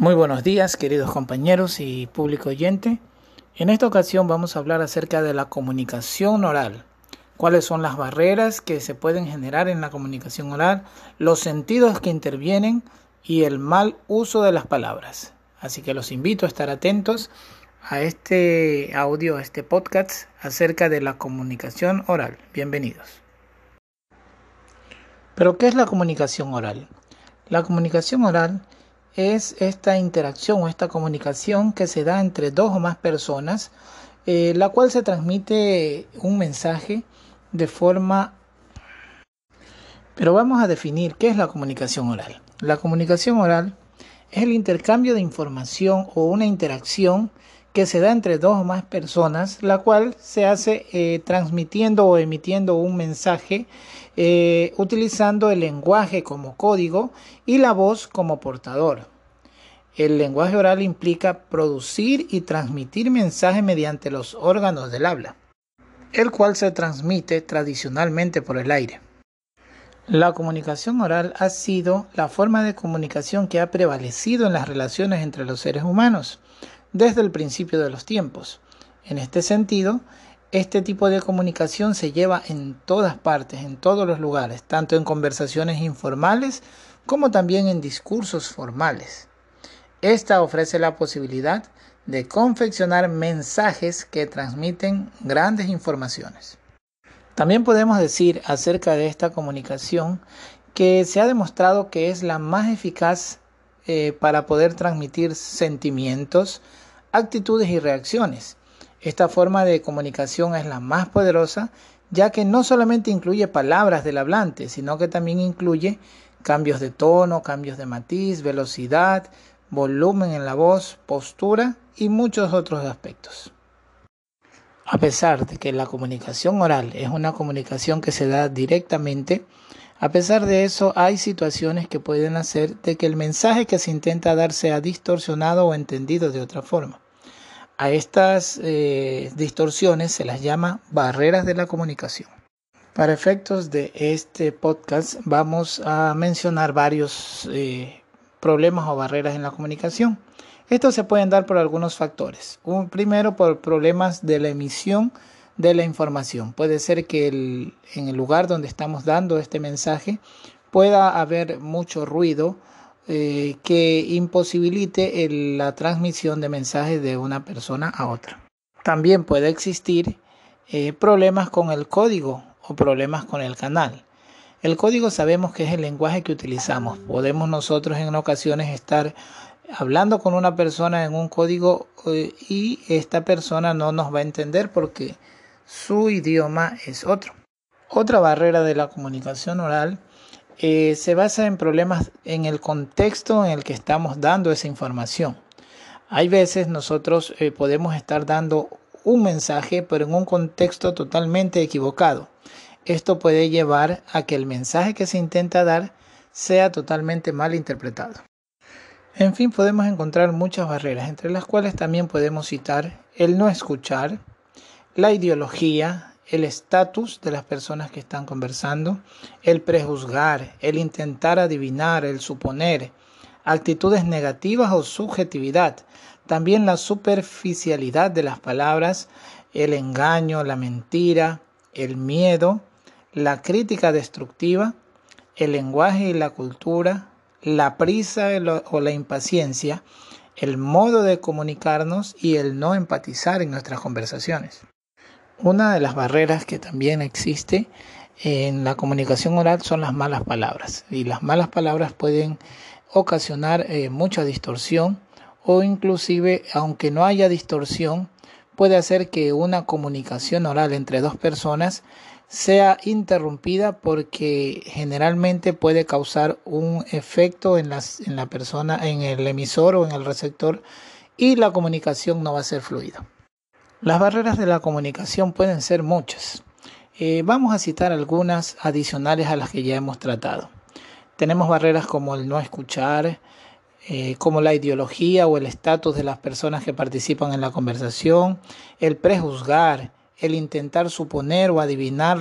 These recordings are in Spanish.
Muy buenos días, queridos compañeros y público oyente. En esta ocasión vamos a hablar acerca de la comunicación oral. Cuáles son las barreras que se pueden generar en la comunicación oral, los sentidos que intervienen y el mal uso de las palabras. Así que los invito a estar atentos a este audio, a este podcast acerca de la comunicación oral. Bienvenidos. Pero, ¿qué es la comunicación oral? La comunicación oral es esta interacción o esta comunicación que se da entre dos o más personas, eh, la cual se transmite un mensaje de forma... Pero vamos a definir qué es la comunicación oral. La comunicación oral es el intercambio de información o una interacción que se da entre dos o más personas, la cual se hace eh, transmitiendo o emitiendo un mensaje eh, utilizando el lenguaje como código y la voz como portador. El lenguaje oral implica producir y transmitir mensaje mediante los órganos del habla, el cual se transmite tradicionalmente por el aire. La comunicación oral ha sido la forma de comunicación que ha prevalecido en las relaciones entre los seres humanos desde el principio de los tiempos. En este sentido, este tipo de comunicación se lleva en todas partes, en todos los lugares, tanto en conversaciones informales como también en discursos formales. Esta ofrece la posibilidad de confeccionar mensajes que transmiten grandes informaciones. También podemos decir acerca de esta comunicación que se ha demostrado que es la más eficaz eh, para poder transmitir sentimientos, actitudes y reacciones. Esta forma de comunicación es la más poderosa ya que no solamente incluye palabras del hablante, sino que también incluye cambios de tono, cambios de matiz, velocidad, volumen en la voz, postura y muchos otros aspectos. A pesar de que la comunicación oral es una comunicación que se da directamente, a pesar de eso hay situaciones que pueden hacer de que el mensaje que se intenta dar sea distorsionado o entendido de otra forma. A estas eh, distorsiones se las llama barreras de la comunicación. Para efectos de este podcast vamos a mencionar varios eh, problemas o barreras en la comunicación. Estos se pueden dar por algunos factores. Un, primero, por problemas de la emisión de la información. Puede ser que en el lugar donde estamos dando este mensaje pueda haber mucho ruido eh, que imposibilite la transmisión de mensajes de una persona a otra. También puede existir eh, problemas con el código o problemas con el canal. El código sabemos que es el lenguaje que utilizamos. Podemos nosotros en ocasiones estar hablando con una persona en un código eh, y esta persona no nos va a entender porque su idioma es otro. Otra barrera de la comunicación oral eh, se basa en problemas en el contexto en el que estamos dando esa información. Hay veces nosotros eh, podemos estar dando un mensaje pero en un contexto totalmente equivocado. Esto puede llevar a que el mensaje que se intenta dar sea totalmente mal interpretado. En fin, podemos encontrar muchas barreras, entre las cuales también podemos citar el no escuchar, la ideología, el estatus de las personas que están conversando, el prejuzgar, el intentar adivinar, el suponer, actitudes negativas o subjetividad, también la superficialidad de las palabras, el engaño, la mentira, el miedo, la crítica destructiva, el lenguaje y la cultura, la prisa o la impaciencia, el modo de comunicarnos y el no empatizar en nuestras conversaciones. Una de las barreras que también existe en la comunicación oral son las malas palabras y las malas palabras pueden ocasionar eh, mucha distorsión o inclusive aunque no haya distorsión puede hacer que una comunicación oral entre dos personas sea interrumpida porque generalmente puede causar un efecto en, en la persona, en el emisor o en el receptor y la comunicación no va a ser fluida. Las barreras de la comunicación pueden ser muchas. Eh, vamos a citar algunas adicionales a las que ya hemos tratado. Tenemos barreras como el no escuchar, eh, como la ideología o el estatus de las personas que participan en la conversación, el prejuzgar, el intentar suponer o adivinar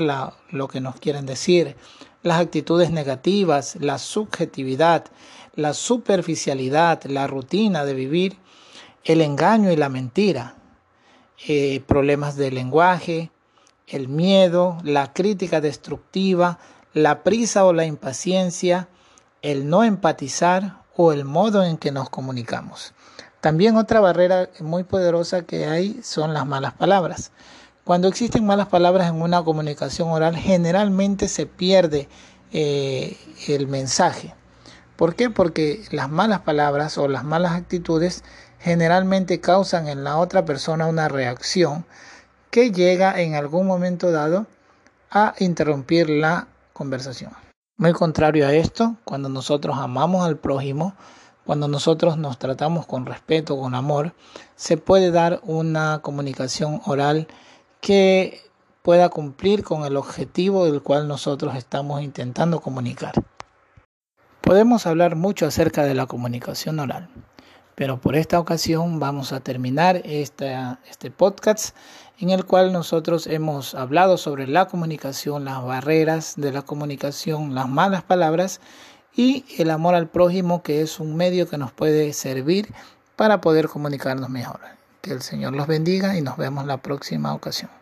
lo que nos quieren decir, las actitudes negativas, la subjetividad, la superficialidad, la rutina de vivir, el engaño y la mentira, eh, problemas de lenguaje, el miedo, la crítica destructiva, la prisa o la impaciencia, el no empatizar o el modo en que nos comunicamos. También otra barrera muy poderosa que hay son las malas palabras. Cuando existen malas palabras en una comunicación oral, generalmente se pierde eh, el mensaje. ¿Por qué? Porque las malas palabras o las malas actitudes generalmente causan en la otra persona una reacción que llega en algún momento dado a interrumpir la conversación. Muy contrario a esto, cuando nosotros amamos al prójimo, cuando nosotros nos tratamos con respeto, con amor, se puede dar una comunicación oral que pueda cumplir con el objetivo del cual nosotros estamos intentando comunicar. Podemos hablar mucho acerca de la comunicación oral, pero por esta ocasión vamos a terminar este podcast en el cual nosotros hemos hablado sobre la comunicación, las barreras de la comunicación, las malas palabras y el amor al prójimo, que es un medio que nos puede servir para poder comunicarnos mejor. Que el Señor los bendiga y nos vemos la próxima ocasión.